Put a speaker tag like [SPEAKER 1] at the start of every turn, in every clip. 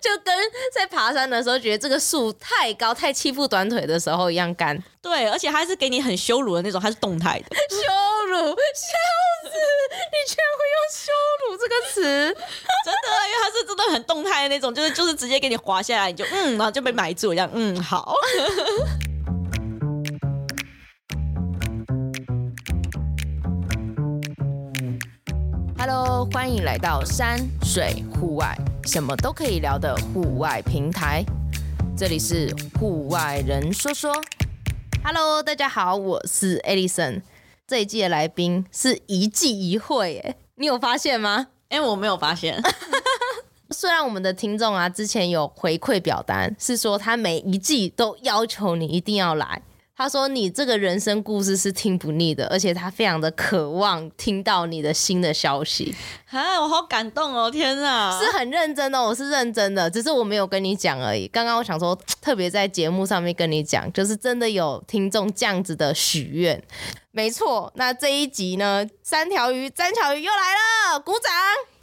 [SPEAKER 1] 就跟在爬山的时候觉得这个树太高、太欺负短腿的时候一样干。
[SPEAKER 2] 对，而且还是给你很羞辱的那种，它是动态的。
[SPEAKER 1] 羞辱，笑死！你居然会用“羞辱”这个词，
[SPEAKER 2] 真的，因为它是真的很动态的那种，就是就是直接给你滑下来，你就嗯，然后就被埋住，一样嗯，好。
[SPEAKER 1] Hello，欢迎来到山水户外。什么都可以聊的户外平台，这里是户外人说说。Hello，大家好，我是 Alison。这一季的来宾是一季一会，哎，你有发现吗？
[SPEAKER 2] 哎，我没有发现。
[SPEAKER 1] 虽然我们的听众啊，之前有回馈表单，是说他每一季都要求你一定要来。他说：“你这个人生故事是听不腻的，而且他非常的渴望听到你的新的消息。”
[SPEAKER 2] 啊，我好感动哦！天哪，
[SPEAKER 1] 是很认真的，我是认真的，只是我没有跟你讲而已。刚刚我想说，特别在节目上面跟你讲，就是真的有听众这样子的许愿。没错，那这一集呢，三条鱼、三条鱼又来了，鼓掌！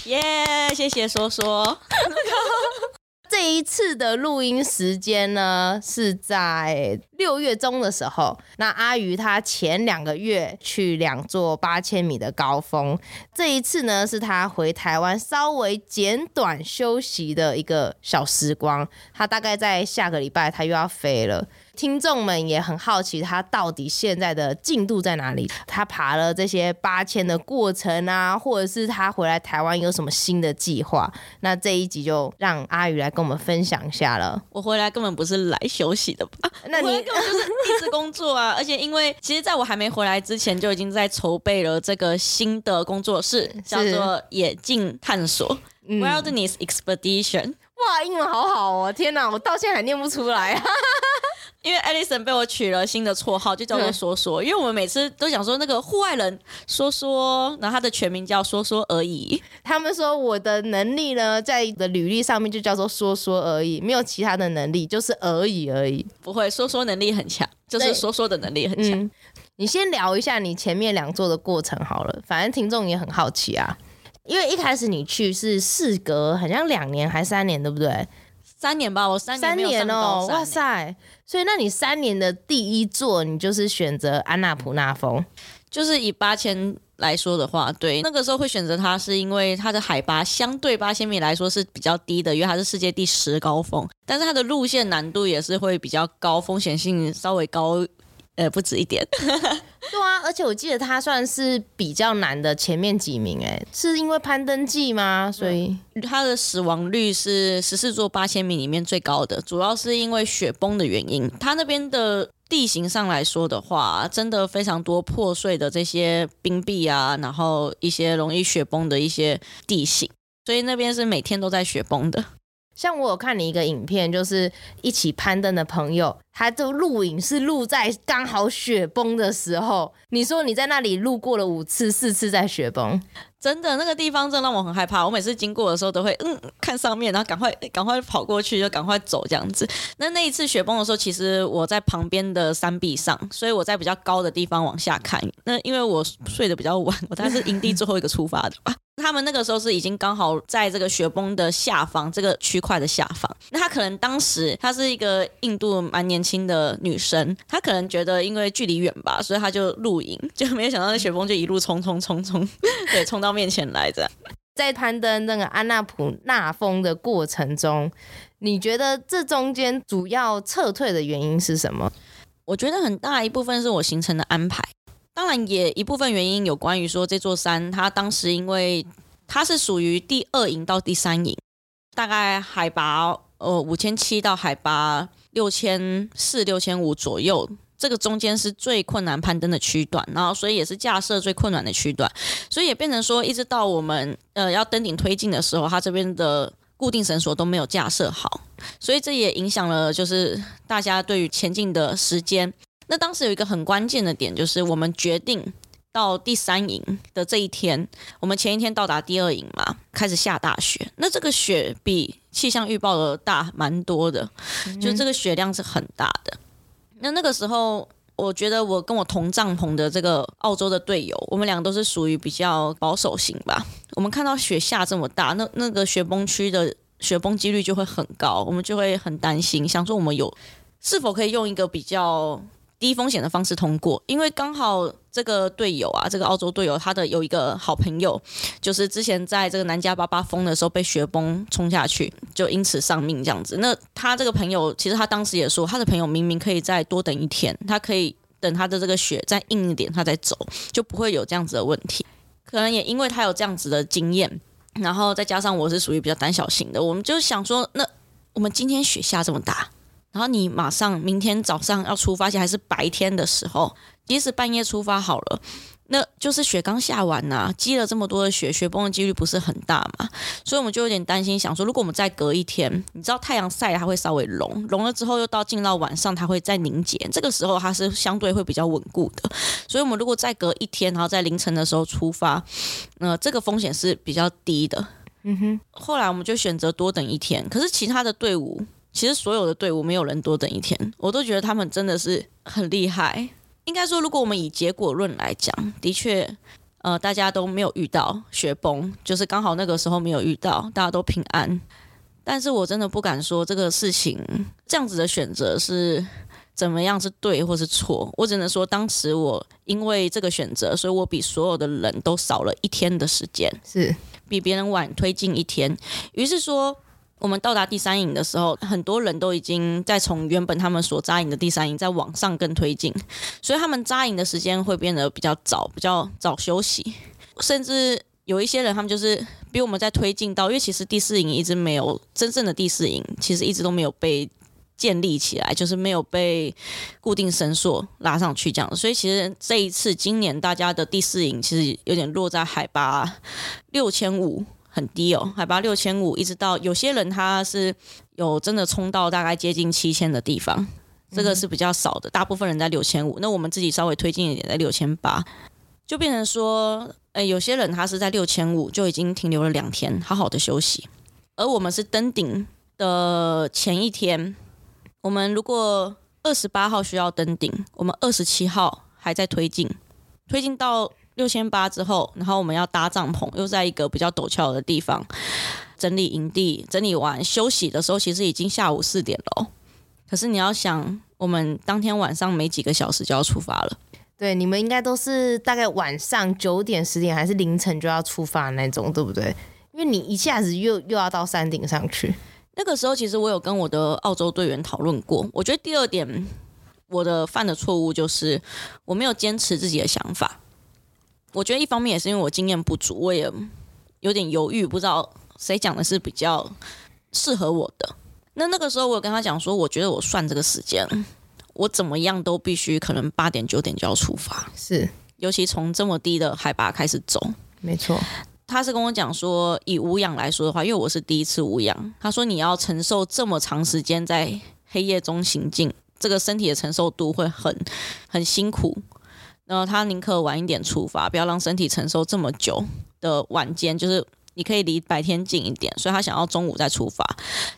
[SPEAKER 2] 耶，yeah, 谢谢说说。
[SPEAKER 1] 这一次的录音时间呢，是在六月中的时候。那阿鱼他前两个月去两座八千米的高峰，这一次呢是他回台湾稍微简短休息的一个小时光。他大概在下个礼拜他又要飞了。听众们也很好奇，他到底现在的进度在哪里？他爬了这些八千的过程啊，或者是他回来台湾有什么新的计划？那这一集就让阿宇来跟我们分享一下了。
[SPEAKER 2] 我回来根本不是来休息的吧？
[SPEAKER 1] 那你
[SPEAKER 2] 根本就是一直工作啊！而且因为其实在我还没回来之前，就已经在筹备了这个新的工作室，叫做野境探索 （Wilderness Expedition）。
[SPEAKER 1] 哇，英文好好哦！天哪，我到现在还念不出来。
[SPEAKER 2] 因为 Alison 被我取了新的绰号，就叫做说说。嗯、因为我们每次都想说那个户外人说说，然后他的全名叫说说而已。
[SPEAKER 1] 他们说我的能力呢，在的履历上面就叫做说说而已，没有其他的能力，就是而已而已。
[SPEAKER 2] 不会，说说能力很强，就是说说的能力很强。嗯、
[SPEAKER 1] 你先聊一下你前面两座的过程好了，反正听众也很好奇啊。因为一开始你去是事隔好像两年还三年，对不对？
[SPEAKER 2] 三年吧，我三年。三年哦，
[SPEAKER 1] 哇塞！所以，那你三年的第一座，你就是选择安娜普纳峰，
[SPEAKER 2] 就是以八千来说的话，对，那个时候会选择它，是因为它的海拔相对八千米来说是比较低的，因为它是世界第十高峰，但是它的路线难度也是会比较高，风险性稍微高。呃，不止一点，
[SPEAKER 1] 对啊，而且我记得他算是比较难的前面几名，哎，是因为攀登记吗？所以
[SPEAKER 2] 他的死亡率是十四座八千米里面最高的，主要是因为雪崩的原因。他那边的地形上来说的话，真的非常多破碎的这些冰壁啊，然后一些容易雪崩的一些地形，所以那边是每天都在雪崩的。
[SPEAKER 1] 像我有看你一个影片，就是一起攀登的朋友，他的录影是录在刚好雪崩的时候。你说你在那里录过了五次、四次在雪崩，
[SPEAKER 2] 真的那个地方真的让我很害怕。我每次经过的时候都会嗯看上面，然后赶快赶快跑过去，就赶快走这样子。那那一次雪崩的时候，其实我在旁边的山壁上，所以我在比较高的地方往下看。那因为我睡得比较晚，我大概是营地最后一个出发的吧。他们那个时候是已经刚好在这个雪崩的下方，这个区块的下方。那他可能当时他是一个印度蛮年轻的女生，她可能觉得因为距离远吧，所以她就露营，就没有想到那雪峰就一路冲冲冲冲，对，冲到面前来着。
[SPEAKER 1] 在攀登那个安纳普纳峰的过程中，你觉得这中间主要撤退的原因是什么？
[SPEAKER 2] 我觉得很大一部分是我行程的安排。当然，也一部分原因有关于说这座山，它当时因为它是属于第二营到第三营，大概海拔呃五千七到海拔六千四、六千五左右，这个中间是最困难攀登的区段，然后所以也是架设最困难的区段，所以也变成说，一直到我们呃要登顶推进的时候，它这边的固定绳索都没有架设好，所以这也影响了就是大家对于前进的时间。那当时有一个很关键的点，就是我们决定到第三营的这一天，我们前一天到达第二营嘛，开始下大雪。那这个雪比气象预报的大蛮多的，就这个雪量是很大的。那那个时候，我觉得我跟我同帐篷的这个澳洲的队友，我们俩都是属于比较保守型吧。我们看到雪下这么大，那那个雪崩区的。雪崩几率就会很高，我们就会很担心，想说我们有是否可以用一个比较低风险的方式通过，因为刚好这个队友啊，这个澳洲队友，他的有一个好朋友，就是之前在这个南加巴巴峰的时候被雪崩冲下去，就因此丧命这样子。那他这个朋友，其实他当时也说，他的朋友明明可以再多等一天，他可以等他的这个雪再硬一点，他再走，就不会有这样子的问题。可能也因为他有这样子的经验，然后再加上我是属于比较胆小型的，我们就想说，那我们今天雪下这么大。然后你马上明天早上要出发，而且还是白天的时候，即使半夜出发好了，那就是雪刚下完呐、积了这么多的雪，雪崩的几率不是很大嘛？所以我们就有点担心，想说如果我们再隔一天，你知道太阳晒它会稍微融，融了之后又到进到晚上它会再凝结，这个时候它是相对会比较稳固的。所以我们如果再隔一天，然后在凌晨的时候出发，呃，这个风险是比较低的。嗯哼，后来我们就选择多等一天，可是其他的队伍。其实所有的队伍没有人多等一天，我都觉得他们真的是很厉害。应该说，如果我们以结果论来讲，的确，呃，大家都没有遇到雪崩，就是刚好那个时候没有遇到，大家都平安。但是我真的不敢说这个事情这样子的选择是怎么样是对或是错。我只能说，当时我因为这个选择，所以我比所有的人都少了一天的时间，是比别人晚推进一天。于是说。我们到达第三营的时候，很多人都已经在从原本他们所扎营的第三营再往上更推进，所以他们扎营的时间会变得比较早，比较早休息。甚至有一些人，他们就是比我们在推进到，因为其实第四营一直没有真正的第四营，其实一直都没有被建立起来，就是没有被固定绳索拉上去这样。所以其实这一次今年大家的第四营其实有点落在海拔六千五。很低哦，海拔六千五，一直到有些人他是有真的冲到大概接近七千的地方，这个是比较少的，大部分人在六千五。那我们自己稍微推进一点，在六千八，就变成说，诶，有些人他是在六千五就已经停留了两天，好好的休息。而我们是登顶的前一天，我们如果二十八号需要登顶，我们二十七号还在推进，推进到。六千八之后，然后我们要搭帐篷，又在一个比较陡峭的地方整理营地，整理完休息的时候，其实已经下午四点了。可是你要想，我们当天晚上没几个小时就要出发了。
[SPEAKER 1] 对，你们应该都是大概晚上九点、十点，还是凌晨就要出发那种，对不对？因为你一下子又又要到山顶上去。
[SPEAKER 2] 那个时候，其实我有跟我的澳洲队员讨论过。我觉得第二点，我的犯的错误就是我没有坚持自己的想法。我觉得一方面也是因为我经验不足，我也有点犹豫，不知道谁讲的是比较适合我的。那那个时候我有跟他讲说，我觉得我算这个时间，我怎么样都必须可能八点九点就要出发，
[SPEAKER 1] 是，
[SPEAKER 2] 尤其从这么低的海拔开始走，
[SPEAKER 1] 没错。
[SPEAKER 2] 他是跟我讲说，以无氧来说的话，因为我是第一次无氧，他说你要承受这么长时间在黑夜中行进，这个身体的承受度会很很辛苦。然后他宁可晚一点出发，不要让身体承受这么久的晚间，就是你可以离白天近一点，所以他想要中午再出发。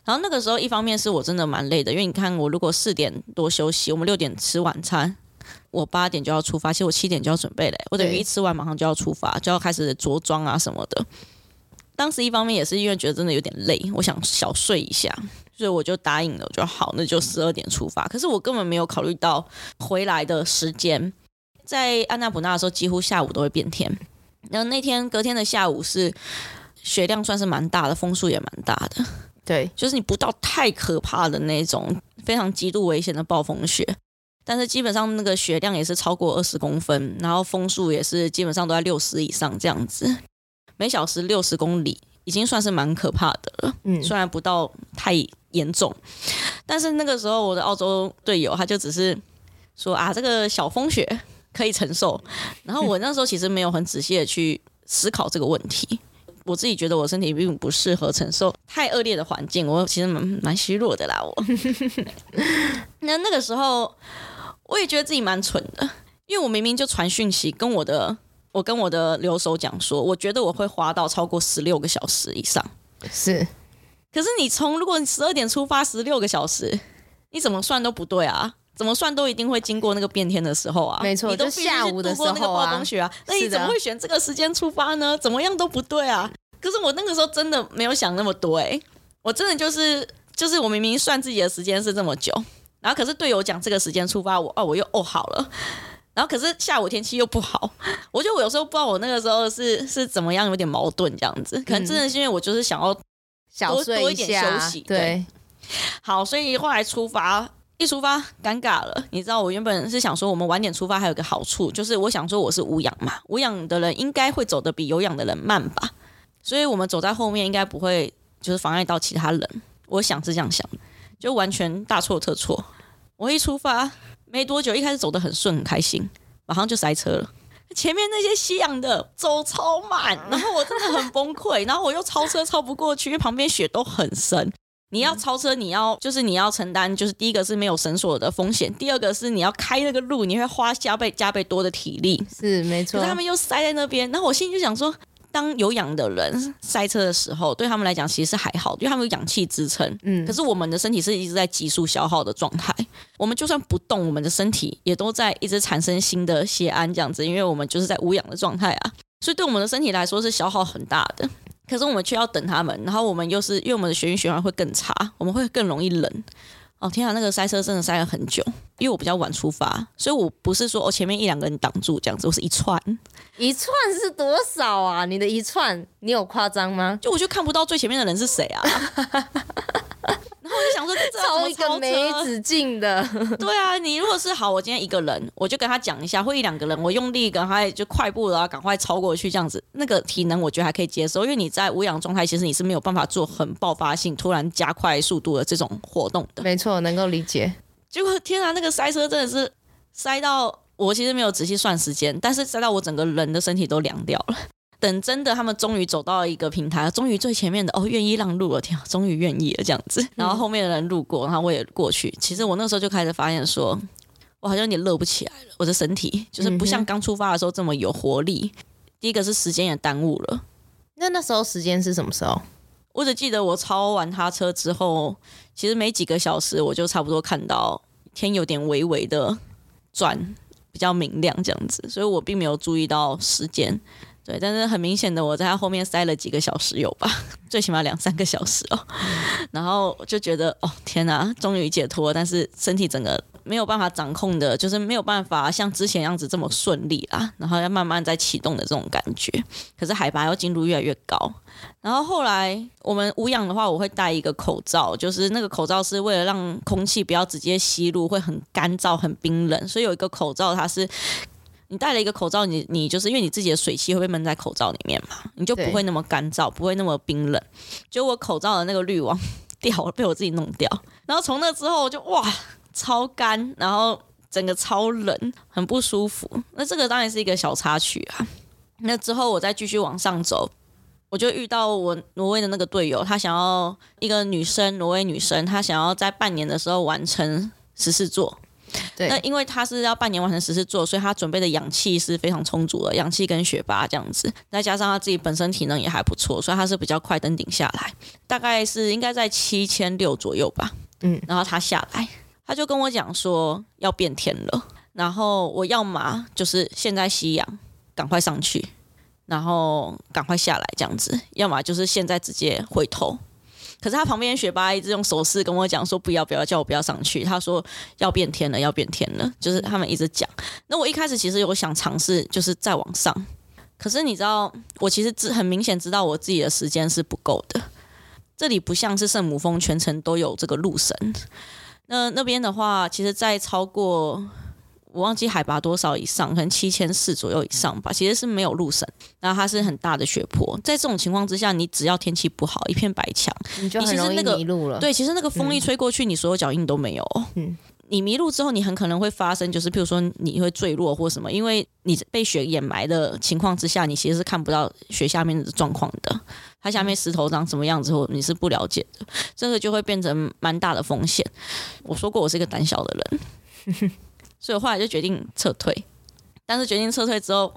[SPEAKER 2] 然后那个时候，一方面是我真的蛮累的，因为你看我如果四点多休息，我们六点吃晚餐，我八点就要出发，其实我七点就要准备了，我等于一吃完马上就要出发，就要开始着装啊什么的。当时一方面也是因为觉得真的有点累，我想小睡一下，所以我就答应了，我就好，那就十二点出发。可是我根本没有考虑到回来的时间。在安纳普纳的时候，几乎下午都会变天。然后那天隔天的下午是雪量算是蛮大的，风速也蛮大的。
[SPEAKER 1] 对，
[SPEAKER 2] 就是你不到太可怕的那种非常极度危险的暴风雪，但是基本上那个雪量也是超过二十公分，然后风速也是基本上都在六十以上这样子，每小时六十公里，已经算是蛮可怕的了。嗯，虽然不到太严重，但是那个时候我的澳洲队友他就只是说啊，这个小风雪。可以承受，然后我那时候其实没有很仔细的去思考这个问题。我自己觉得我身体并不适合承受太恶劣的环境，我其实蛮蛮虚弱的啦。我 那那个时候，我也觉得自己蛮蠢的，因为我明明就传讯息跟我的我跟我的留守讲说，我觉得我会滑到超过十六个小时以上。
[SPEAKER 1] 是，
[SPEAKER 2] 可是你从如果你十二点出发，十六个小时，你怎么算都不对啊。怎么算都一定会经过那个变天的时候啊！
[SPEAKER 1] 没错，
[SPEAKER 2] 你都
[SPEAKER 1] 就下午的时候啊，
[SPEAKER 2] 暴风雪啊，那你怎么会选这个时间出发呢？怎么样都不对啊！可是我那个时候真的没有想那么多哎、欸，我真的就是就是我明明算自己的时间是这么久，然后可是队友讲这个时间出发，我哦我又哦好了，然后可是下午天气又不好，我觉得我有时候不知道我那个时候是是怎么样，有点矛盾这样子，可能真的是因为我就是想要多多一点休息，对，
[SPEAKER 1] 对
[SPEAKER 2] 好，所以后来出发。一出发尴尬了，你知道我原本是想说我们晚点出发还有个好处，就是我想说我是无氧嘛，无氧的人应该会走得比有氧的人慢吧，所以我们走在后面应该不会就是妨碍到其他人，我想是这样想，就完全大错特错。我一出发没多久，一开始走得很顺很开心，马上就塞车了，前面那些吸氧的走超慢，然后我真的很崩溃，然后我又超车超不过去，因为旁边雪都很深。你要超车，你要就是你要承担，就是第一个是没有绳索的风险，第二个是你要开那个路，你会花加倍加倍多的体力，
[SPEAKER 1] 是没错。
[SPEAKER 2] 可他们又塞在那边，然后我心里就想说，当有氧的人塞车的时候，对他们来讲其实是还好，因为他们有氧气支撑。嗯，可是我们的身体是一直在急速消耗的状态，我们就算不动，我们的身体也都在一直产生新的血氨这样子，因为我们就是在无氧的状态啊，所以对我们的身体来说是消耗很大的。可是我们却要等他们，然后我们又是因为我们的血液循环会更差，我们会更容易冷。哦天啊，那个塞车真的塞了很久，因为我比较晚出发，所以我不是说哦前面一两个人挡住这样子，我是一串，
[SPEAKER 1] 一串是多少啊？你的一串你有夸张吗？
[SPEAKER 2] 就我就看不到最前面的人是谁啊。我就想说，超
[SPEAKER 1] 一个没止境的。
[SPEAKER 2] 对啊，你如果是好，我今天一个人，我就跟他讲一下，或一两个人，我用力赶快就快步然后赶快超过去，这样子，那个体能我觉得还可以接受，因为你在无氧状态，其实你是没有办法做很爆发性、突然加快速度的这种活动的。
[SPEAKER 1] 没错，能够理解。
[SPEAKER 2] 结果天啊，那个塞车真的是塞到我其实没有仔细算时间，但是塞到我整个人的身体都凉掉了。等真的，他们终于走到了一个平台，终于最前面的哦，愿意让路了，天啊，终于愿意了这样子。然后后面的人路过，然后我也过去。其实我那时候就开始发现说，我好像有点乐不起来了，我的身体就是不像刚出发的时候这么有活力。第一个是时间也耽误了。
[SPEAKER 1] 那那时候时间是什么时候？
[SPEAKER 2] 我只记得我超完他车之后，其实没几个小时，我就差不多看到天有点微微的转，比较明亮这样子，所以我并没有注意到时间。对，但是很明显的，我在他后面塞了几个小时有吧，最起码两三个小时哦。然后就觉得，哦天哪，终于解脱，但是身体整个没有办法掌控的，就是没有办法像之前样子这么顺利啦。然后要慢慢再启动的这种感觉，可是海拔又进入越来越高。然后后来我们无氧的话，我会戴一个口罩，就是那个口罩是为了让空气不要直接吸入，会很干燥、很冰冷，所以有一个口罩它是。你戴了一个口罩，你你就是因为你自己的水汽会被闷在口罩里面嘛，你就不会那么干燥，不会那么冰冷。就我口罩的那个滤网 掉了，被我自己弄掉。然后从那之后就哇，超干，然后整个超冷，很不舒服。那这个当然是一个小插曲啊。那之后我再继续往上走，我就遇到我挪威的那个队友，他想要一个女生，挪威女生，她想要在半年的时候完成十四座。对，那因为他是要半年完成十四座，所以他准备的氧气是非常充足的，氧气跟雪巴这样子，再加上他自己本身体能也还不错，所以他是比较快登顶下来，大概是应该在七千六左右吧。嗯，然后他下来，他就跟我讲说要变天了，然后我要嘛就是现在吸氧，赶快上去，然后赶快下来这样子，要么就是现在直接回头。可是他旁边雪巴一直用手势跟我讲说不要不要，叫我不要上去。他说要变天了，要变天了，就是他们一直讲。那我一开始其实有想尝试，就是再往上。可是你知道，我其实知很明显知道我自己的时间是不够的。这里不像是圣母峰全程都有这个路神。那那边的话，其实再超过。我忘记海拔多少以上，可能七千四左右以上吧。其实是没有路绳，然后它是很大的雪坡。在这种情况之下，你只要天气不好，一片白墙，
[SPEAKER 1] 你就很容易迷路了。
[SPEAKER 2] 对，其实那个风一吹过去，嗯、你所有脚印都没有。嗯，你迷路之后，你很可能会发生，就是譬如说你会坠落或什么，因为你被雪掩埋的情况之下，你其实是看不到雪下面的状况的。它下面石头长什么样子，或你是不了解的，这个就会变成蛮大的风险。我说过，我是一个胆小的人。所以我后来就决定撤退，但是决定撤退之后，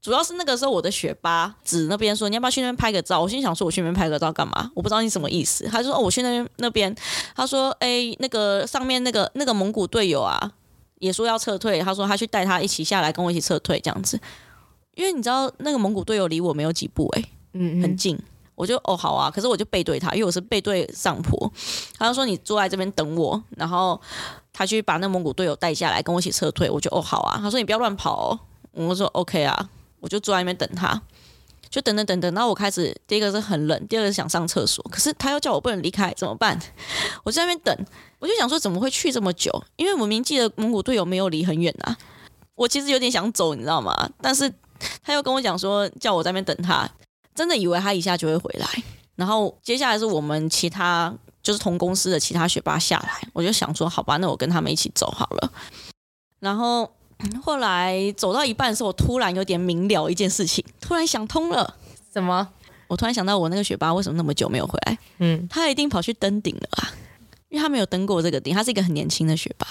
[SPEAKER 2] 主要是那个时候我的学霸指那边说，你要不要去那边拍个照？我心想说，我去那边拍个照干嘛？我不知道你什么意思。他就说哦，我去那边那边，他说哎，那个上面那个那个蒙古队友啊，也说要撤退。他说他去带他一起下来跟我一起撤退这样子，因为你知道那个蒙古队友离我没有几步哎、欸，嗯，很近。我就哦好啊，可是我就背对他，因为我是背对上坡。他就说你坐在这边等我，然后他去把那蒙古队友带下来，跟我一起撤退。我就哦好啊。他说你不要乱跑哦。我说 OK 啊，我就坐在那边等他，就等等等等。然后我开始第一个是很冷，第二个是想上厕所，可是他又叫我不能离开，怎么办？我在那边等，我就想说怎么会去这么久？因为我明记得蒙古队友没有离很远啊。我其实有点想走，你知道吗？但是他又跟我讲说叫我在那边等他，真的以为他一下就会回来。然后接下来是我们其他就是同公司的其他学霸下来，我就想说好吧，那我跟他们一起走好了。然后后来走到一半的时候，我突然有点明了一件事情，突然想通了。
[SPEAKER 1] 什么？
[SPEAKER 2] 我突然想到我那个学霸为什么那么久没有回来？嗯，他一定跑去登顶了啊，因为他没有登过这个顶，他是一个很年轻的学霸。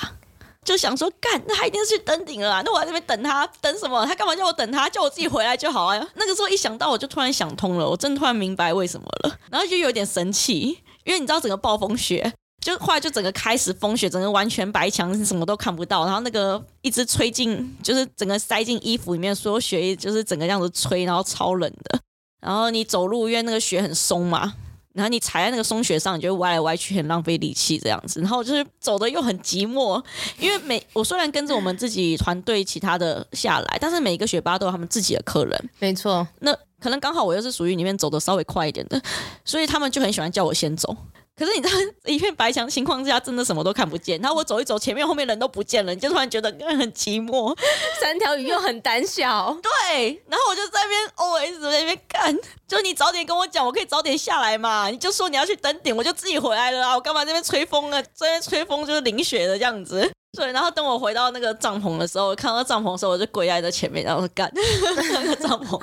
[SPEAKER 2] 就想说，干，那他一定是去登顶了啊！那我在这边等他，等什么？他干嘛叫我等他？叫我自己回来就好啊！那个时候一想到，我就突然想通了，我真的突然明白为什么了。然后就有点生气，因为你知道整个暴风雪，就后来就整个开始风雪，整个完全白墙，什么都看不到。然后那个一直吹进，就是整个塞进衣服里面，所有雪液就是整个这样子吹，然后超冷的。然后你走路，因为那个雪很松嘛。然后你踩在那个松雪上，你就歪来歪去，很浪费力气这样子。然后就是走的又很寂寞，因为每我虽然跟着我们自己团队其他的下来，但是每一个学霸都有他们自己的客人。
[SPEAKER 1] 没错，
[SPEAKER 2] 那可能刚好我又是属于里面走的稍微快一点的，所以他们就很喜欢叫我先走。可是你知道，一片白墙情况之下，真的什么都看不见。然后我走一走，前面后面人都不见了，你就突然觉得很寂寞。
[SPEAKER 1] 三条鱼又很胆小，
[SPEAKER 2] 对。然后我就在那边 OS 在那边干，就你早点跟我讲，我可以早点下来嘛。你就说你要去登顶，我就自己回来了啊。我干嘛在那边吹风啊？这边吹风就是淋雪的这样子。对，然后等我回到那个帐篷的时候，我看到帐篷的时候，我就跪在这前面，然后干那个 帐篷，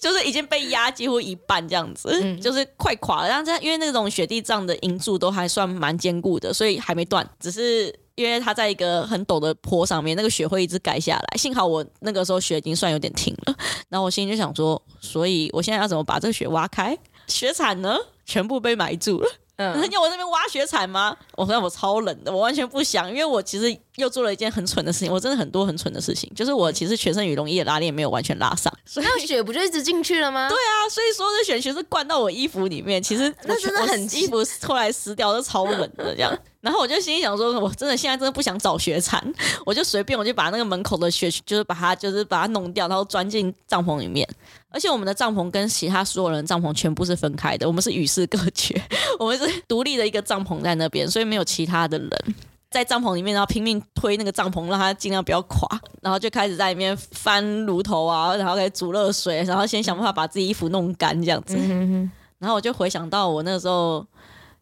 [SPEAKER 2] 就是已经被压几乎一半这样子，嗯、就是快垮了。然后这样，因为那种雪地帐的营柱都还算蛮坚固的，所以还没断。只是因为它在一个很陡的坡上面，那个雪会一直盖下来。幸好我那个时候雪已经算有点停了。然后我心里就想说，所以我现在要怎么把这个雪挖开？雪铲呢，全部被埋住了。嗯，要我那边挖雪铲吗？我说我超冷的，我完全不想，因为我其实又做了一件很蠢的事情，我真的很多很蠢的事情，就是我其实全身羽绒衣的拉链没有完全拉上，所以
[SPEAKER 1] 那雪不就一直进去了吗？
[SPEAKER 2] 对啊，所以说这雪其实灌到我衣服里面，其实
[SPEAKER 1] 那真的很
[SPEAKER 2] 衣服后来湿掉都超冷的这样。然后我就心里想说，我真的现在真的不想找雪铲，我就随便我就把那个门口的雪，就是把它就是把它弄掉，然后钻进帐篷里面。而且我们的帐篷跟其他所有人的帐篷全部是分开的，我们是与世隔绝，我们是独立的一个帐篷在那边，所以没有其他的人在帐篷里面，然后拼命推那个帐篷，让它尽量不要垮，然后就开始在里面翻炉头啊，然后开始煮热水，然后先想办法把自己衣服弄干这样子。然后我就回想到我那时候。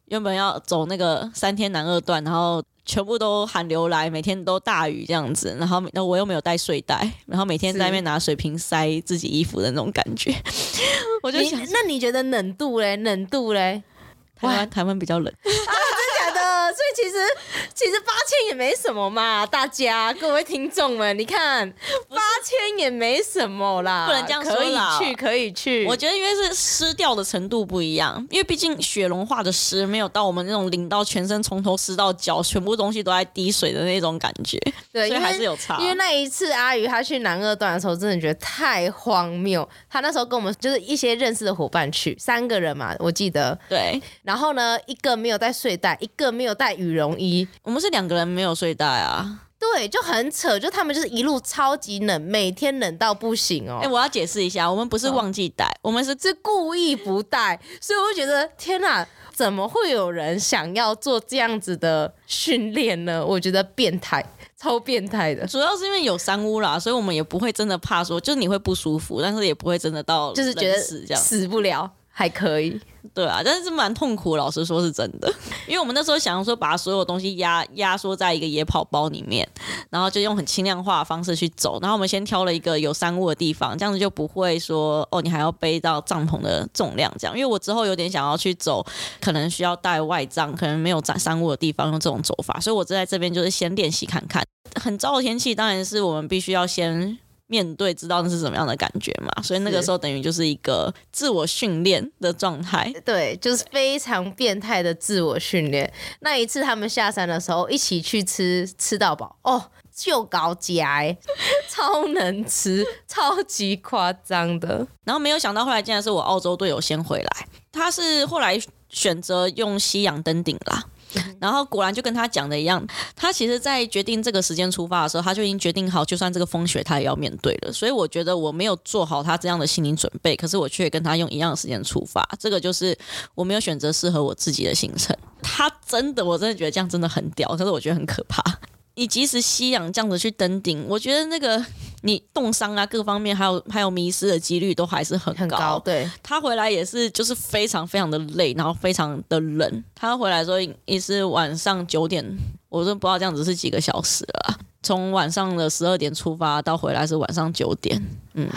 [SPEAKER 2] 原本要走那个三天南二段，然后全部都寒流来，每天都大雨这样子，然后那我又没有带睡袋，然后每天在那边拿水瓶塞自己衣服的那种感觉，我就想，
[SPEAKER 1] 那你觉得冷度嘞？冷度嘞？
[SPEAKER 2] 台湾台湾比较冷。
[SPEAKER 1] 所以其实其实八千也没什么嘛，大家各位听众们，你看八千也没什么啦，
[SPEAKER 2] 不能这样说，
[SPEAKER 1] 可以去可以去。
[SPEAKER 2] 我觉得因为是湿掉的程度不一样，因为毕竟雪融化的湿没有到我们那种淋到全身从头湿到脚，全部东西都在滴水的那种感觉，对，所以还是有差。
[SPEAKER 1] 因为那一次阿鱼他去南二段的时候，真的觉得太荒谬。他那时候跟我们就是一些认识的伙伴去，三个人嘛，我记得。
[SPEAKER 2] 对。
[SPEAKER 1] 然后呢，一个没有带睡袋，一个没有带。带羽绒衣，
[SPEAKER 2] 我们是两个人没有睡袋啊。
[SPEAKER 1] 对，就很扯，就他们就是一路超级冷，每天冷到不行哦。
[SPEAKER 2] 哎、欸，我要解释一下，我们不是忘记带，哦、我们是
[SPEAKER 1] 是故意不带，所以我会觉得天哪，怎么会有人想要做这样子的训练呢？我觉得变态，超变态的。
[SPEAKER 2] 主要是因为有山屋啦，所以我们也不会真的怕说，就是你会不舒服，但是也不会真的到
[SPEAKER 1] 就是觉得死这样死不了。还可以，
[SPEAKER 2] 对啊，但是蛮痛苦，老实说是真的，因为我们那时候想要说把所有东西压压缩在一个野跑包里面，然后就用很轻量化的方式去走，然后我们先挑了一个有山屋的地方，这样子就不会说哦，你还要背到帐篷的重量这样，因为我之后有点想要去走，可能需要带外帐，可能没有山山屋的地方用这种走法，所以我就在这边就是先练习看看，很糟的天气当然是我们必须要先。面对知道那是什么样的感觉嘛，所以那个时候等于就是一个自我训练的状态，
[SPEAKER 1] 对，就是非常变态的自我训练。那一次他们下山的时候，一起去吃吃到饱哦，就高夹，超能吃，超级夸张的。
[SPEAKER 2] 然后没有想到后来竟然是我澳洲队友先回来。他是后来选择用西洋登顶啦。然后果然就跟他讲的一样，他其实，在决定这个时间出发的时候，他就已经决定好，就算这个风雪，他也要面对了。所以我觉得我没有做好他这样的心理准备，可是我却跟他用一样的时间出发，这个就是我没有选择适合我自己的行程。他真的，我真的觉得这样真的很屌，可是我觉得很可怕。你即使吸氧这样子去登顶，我觉得那个你冻伤啊，各方面还有还有迷失的几率都还是很高。
[SPEAKER 1] 很高。对，
[SPEAKER 2] 他回来也是就是非常非常的累，然后非常的冷。他回来的时候也是晚上九点，我都不知道这样子是几个小时了。从晚上的十二点出发到回来是晚上九点，嗯，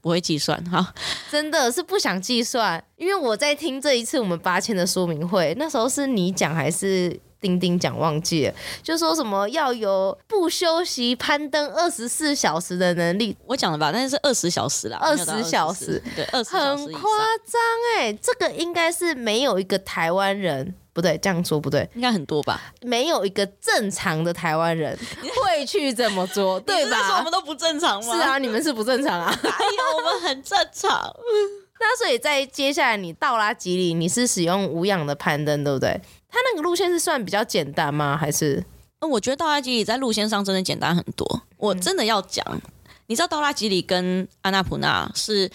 [SPEAKER 2] 不会计算哈，
[SPEAKER 1] 真的是不想计算，因为我在听这一次我们八千的说明会，那时候是你讲还是？丁丁讲忘记了，就说什么要有不休息攀登二十四小时的能力，
[SPEAKER 2] 我讲了吧，但是是二十小时啦，
[SPEAKER 1] 二十小时，
[SPEAKER 2] 对，二十
[SPEAKER 1] 很夸张哎，这个应该是没有一个台湾人，不对，这样说不对，
[SPEAKER 2] 应该很多吧，没
[SPEAKER 1] 有一个正常的台湾人会去这么做，对吧？
[SPEAKER 2] 说我们都不正常吗？
[SPEAKER 1] 是啊，你们是不正常啊，
[SPEAKER 2] 哎呀，我们很正常。
[SPEAKER 1] 那所以在接下来你到拉吉里，你是使用无氧的攀登，对不对？它那个路线是算比较简单吗？还是？
[SPEAKER 2] 嗯，我觉得倒拉吉里在路线上真的简单很多。我真的要讲，嗯、你知道道拉吉里跟安纳普纳是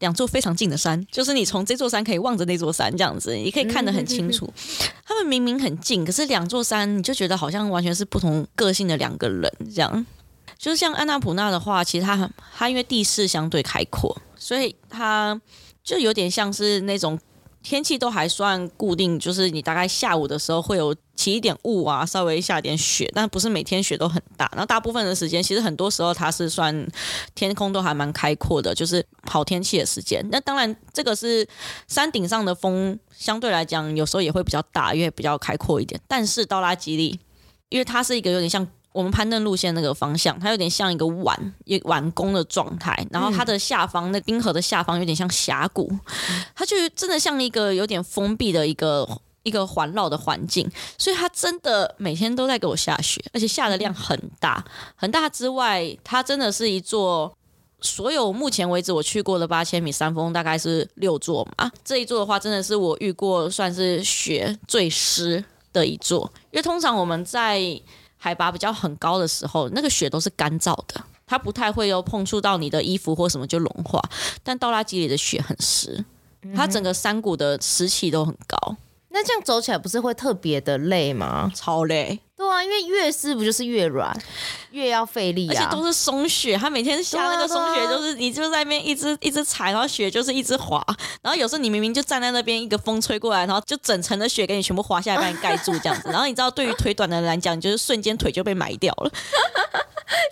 [SPEAKER 2] 两座非常近的山，就是你从这座山可以望着那座山这样子，你可以看得很清楚。他们明明很近，可是两座山你就觉得好像完全是不同个性的两个人这样。就是像安纳普纳的话，其实它它因为地势相对开阔，所以它就有点像是那种。天气都还算固定，就是你大概下午的时候会有起一点雾啊，稍微下点雪，但不是每天雪都很大。然后大部分的时间，其实很多时候它是算天空都还蛮开阔的，就是好天气的时间。那当然，这个是山顶上的风，相对来讲有时候也会比较大，因为比较开阔一点。但是到拉吉利，因为它是一个有点像。我们攀登路线那个方向，它有点像一个碗，一碗弓的状态。然后它的下方，那冰河的下方有点像峡谷，它就真的像一个有点封闭的一个一个环绕的环境。所以它真的每天都在给我下雪，而且下的量很大，很大之外，它真的是一座所有目前为止我去过的八千米山峰，大概是六座嘛。这一座的话，真的是我遇过算是雪最湿的一座，因为通常我们在海拔比较很高的时候，那个雪都是干燥的，它不太会有碰触到你的衣服或什么就融化。但到拉吉里的雪很湿，它整个山谷的湿气都很高。
[SPEAKER 1] 那这样走起来不是会特别的累吗？
[SPEAKER 2] 超累。
[SPEAKER 1] 对啊，因为越湿不就是越软，越要费力啊。
[SPEAKER 2] 而且都是松雪，它每天下那个松雪，就是你就在那边一直一直踩，然后雪就是一直滑。然后有时候你明明就站在那边，一个风吹过来，然后就整层的雪给你全部滑下来，把你盖住这样子。然后你知道，对于腿短的人来讲，就是瞬间腿就被埋掉了。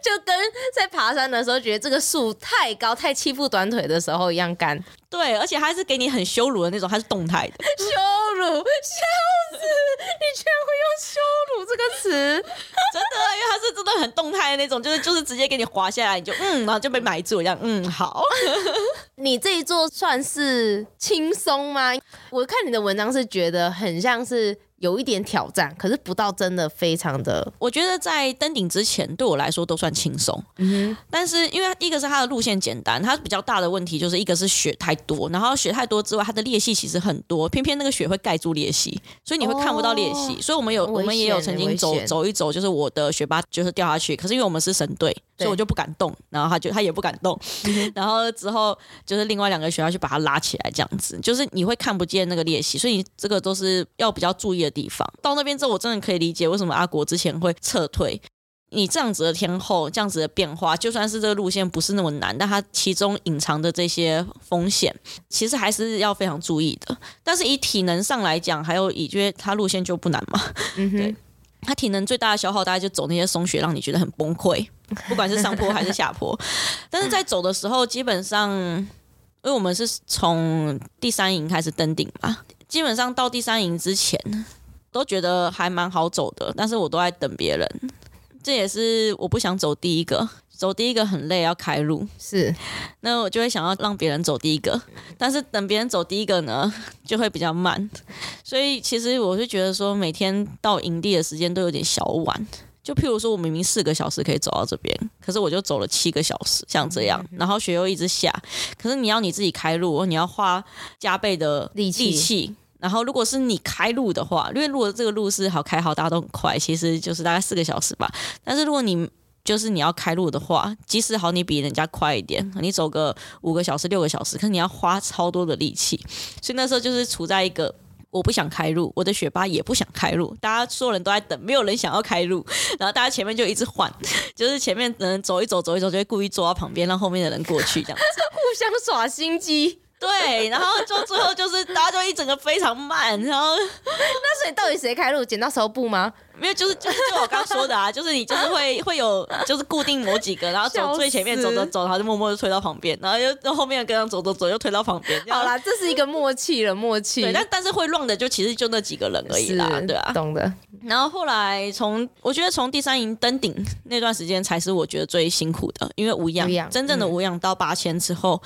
[SPEAKER 1] 就跟在爬山的时候觉得这个树太高太欺负短腿的时候一样干。
[SPEAKER 2] 对，而且还是给你很羞辱的那种，它是动态的。
[SPEAKER 1] 羞辱，笑死！你居然会用羞辱这个词，
[SPEAKER 2] 真的，因为它是真的很动态的那种，就是就是直接给你滑下来，你就嗯，然后就被埋住一样，嗯，好。
[SPEAKER 1] 你这一座算是轻松吗？我看你的文章是觉得很像是。有一点挑战，可是不到真的非常的。
[SPEAKER 2] 我觉得在登顶之前，对我来说都算轻松。嗯哼。但是因为一个是它的路线简单，它比较大的问题就是一个是雪太多，然后雪太多之外，它的裂隙其实很多，偏偏那个雪会盖住裂隙，所以你会看不到裂隙。哦、所以我们有我们也有曾经走走一走，就是我的雪巴就是掉下去，可是因为我们是神队，所以我就不敢动，然后他就他也不敢动，嗯、然后之后就是另外两个学校去把他拉起来，这样子就是你会看不见那个裂隙，所以这个都是要比较注意的。地方到那边之后，我真的可以理解为什么阿国之前会撤退。你这样子的天后，这样子的变化，就算是这个路线不是那么难，但它其中隐藏的这些风险，其实还是要非常注意的。但是以体能上来讲，还有以觉得它路线就不难嘛。嗯哼，对，它体能最大的消耗，大概就走那些松雪，让你觉得很崩溃，不管是上坡还是下坡。但是在走的时候，基本上，因为我们是从第三营开始登顶嘛，基本上到第三营之前。都觉得还蛮好走的，但是我都在等别人，这也是我不想走第一个，走第一个很累，要开路，
[SPEAKER 1] 是，
[SPEAKER 2] 那我就会想要让别人走第一个，但是等别人走第一个呢，就会比较慢，所以其实我是觉得说，每天到营地的时间都有点小晚，就譬如说，我明明四个小时可以走到这边，可是我就走了七个小时，像这样，然后雪又一直下，可是你要你自己开路，你要花加倍的力气。然后，如果是你开路的话，因为如果这个路是好开好，大家都很快，其实就是大概四个小时吧。但是如果你就是你要开路的话，即使好你比人家快一点，你走个五个小时、六个小时，可是你要花超多的力气。所以那时候就是处在一个我不想开路，我的雪巴也不想开路，大家所有人都在等，没有人想要开路。然后大家前面就一直换，就是前面人走一走、走一走，就会故意坐到旁边，让后面的人过去，这样子
[SPEAKER 1] 互相耍心机。
[SPEAKER 2] 对，然后就最后就是大家就一整个非常慢，然后
[SPEAKER 1] 那所以到底谁开路？剪刀石头布吗？
[SPEAKER 2] 没有，就是就是就我刚说的啊，就是你就是会会有就是固定某几个，然后走最前面走走走，然后就默默的推到旁边，然后又到后面跟上走走走，又推到旁边。
[SPEAKER 1] 好啦，这是一个默契了，默契。
[SPEAKER 2] 对，但但是会乱的就其实就那几个人而已啦，对啊，
[SPEAKER 1] 懂的。
[SPEAKER 2] 然后后来从我觉得从第三营登顶那段时间才是我觉得最辛苦的，因为无氧，无氧真正的无氧到八千之后。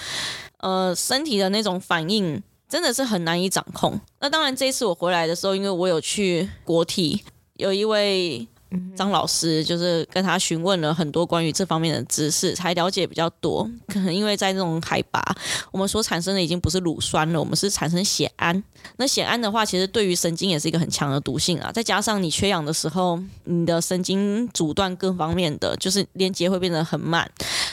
[SPEAKER 2] 呃，身体的那种反应真的是很难以掌控。那当然，这一次我回来的时候，因为我有去国体，有一位张老师，就是跟他询问了很多关于这方面的知识，才了解比较多。可能因为在这种海拔，我们所产生的已经不是乳酸了，我们是产生血胺。那血胺的话，其实对于神经也是一个很强的毒性啊。再加上你缺氧的时候，你的神经阻断各方面的，就是连接会变得很慢，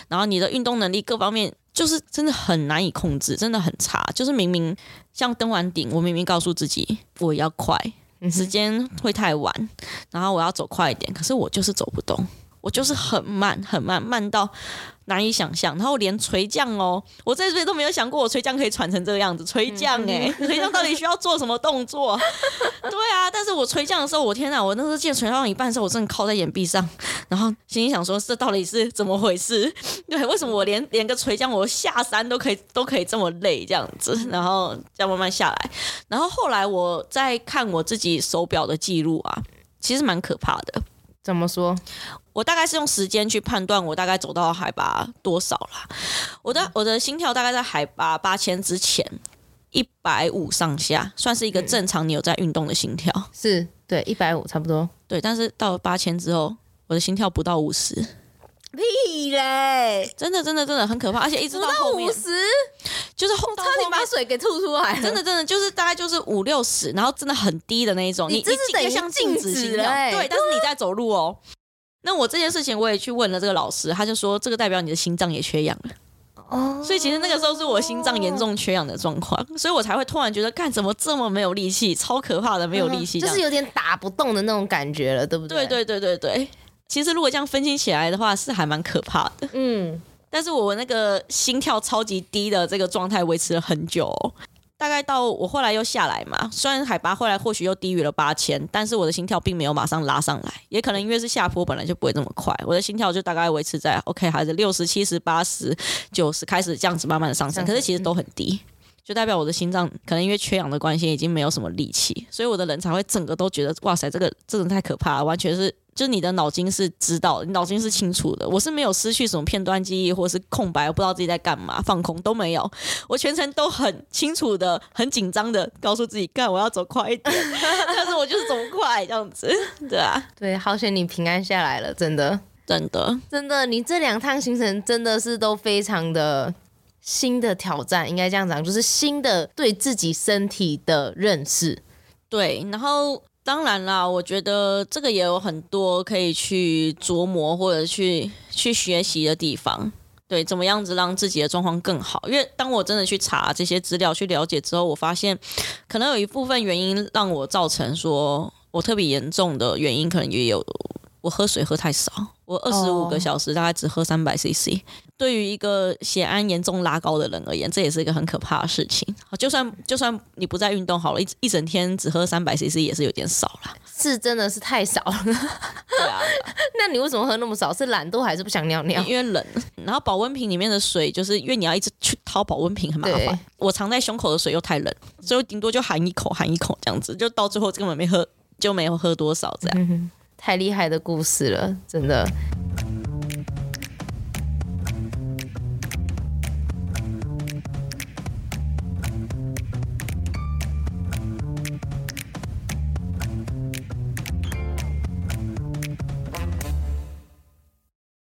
[SPEAKER 2] 然后你的运动能力各方面。就是真的很难以控制，真的很差。就是明明像登完顶，我明明告诉自己我要快，时间会太晚，然后我要走快一点，可是我就是走不动，我就是很慢很慢，慢到。难以想象，然后连垂降哦，我这辈都没有想过我垂降可以喘成这个样子。垂降哎，垂降到底需要做什么动作？对啊，但是我垂降的时候，我天哪！我那时候见垂降到一半的时候，我真的靠在岩壁上，然后心里想说，这到底是怎么回事？对，为什么我连连个垂降，我下山都可以都可以这么累这样子？然后再慢慢下来，然后后来我在看我自己手表的记录啊，其实蛮可怕的。
[SPEAKER 1] 怎么说？
[SPEAKER 2] 我大概是用时间去判断我大概走到海拔多少啦。我的我的心跳大概在海拔八千之前一百五上下，算是一个正常你有在运动的心跳。
[SPEAKER 1] 是对，一百五差不多。
[SPEAKER 2] 对，但是到了八千之后，我的心跳不到五十。
[SPEAKER 1] 屁嘞！
[SPEAKER 2] 真的真的真的很可怕，而且一直到后面
[SPEAKER 1] 五十，
[SPEAKER 2] 就是后
[SPEAKER 1] 差点把水给吐出来。
[SPEAKER 2] 真的真的就是大概就是五六十，然后真的很低的那一种。
[SPEAKER 1] 你这是等于像静止了，
[SPEAKER 2] 对，但是你在走路哦。那我这件事情我也去问了这个老师，他就说这个代表你的心脏也缺氧了。哦，所以其实那个时候是我心脏严重缺氧的状况，所以我才会突然觉得，干怎么这么没有力气，超可怕的没有力气，
[SPEAKER 1] 就是有点打不动的那种感觉了，对不对？
[SPEAKER 2] 对对对对对。其实如果这样分析起来的话，是还蛮可怕的。嗯，但是我那个心跳超级低的这个状态维持了很久哦。大概到我后来又下来嘛，虽然海拔后来或许又低于了八千，但是我的心跳并没有马上拉上来，也可能因为是下坡，本来就不会这么快，我的心跳就大概维持在 OK，还是六十七十八十九十开始这样子慢慢的上升，可是其实都很低，就代表我的心脏可能因为缺氧的关系已经没有什么力气，所以我的人才会整个都觉得哇塞，这个这种太可怕了，完全是。就你的脑筋是知道，你脑筋是清楚的。我是没有失去什么片段记忆，或是空白，我不知道自己在干嘛，放空都没有。我全程都很清楚的、很紧张的告诉自己，干我要走快一点。但是我就是走不快，这样子，对啊，
[SPEAKER 1] 对，好险你平安下来了，真的，
[SPEAKER 2] 真的，
[SPEAKER 1] 真的，你这两趟行程真的是都非常的新的挑战，应该这样讲，就是新的对自己身体的认识。
[SPEAKER 2] 对，然后。当然啦，我觉得这个也有很多可以去琢磨或者去去学习的地方。对，怎么样子让自己的状况更好？因为当我真的去查这些资料、去了解之后，我发现可能有一部分原因让我造成说我特别严重的原因，可能也有我喝水喝太少。我二十五个小时大概只喝三百 CC，对于一个血氨严重拉高的人而言，这也是一个很可怕的事情。就算就算你不再运动好了，一一整天只喝三百 CC 也是有点少了，
[SPEAKER 1] 是真的是太少了。对啊，那你为什么喝那么少？是懒惰还是不想尿尿？
[SPEAKER 2] 因为冷。然后保温瓶里面的水，就是因为你要一直去掏保温瓶，很麻烦。我藏在胸口的水又太冷，所以顶多就含一口，含一口这样子，就到最后根本没喝，就没有喝多少这样。嗯 太厉害的故事了，真的。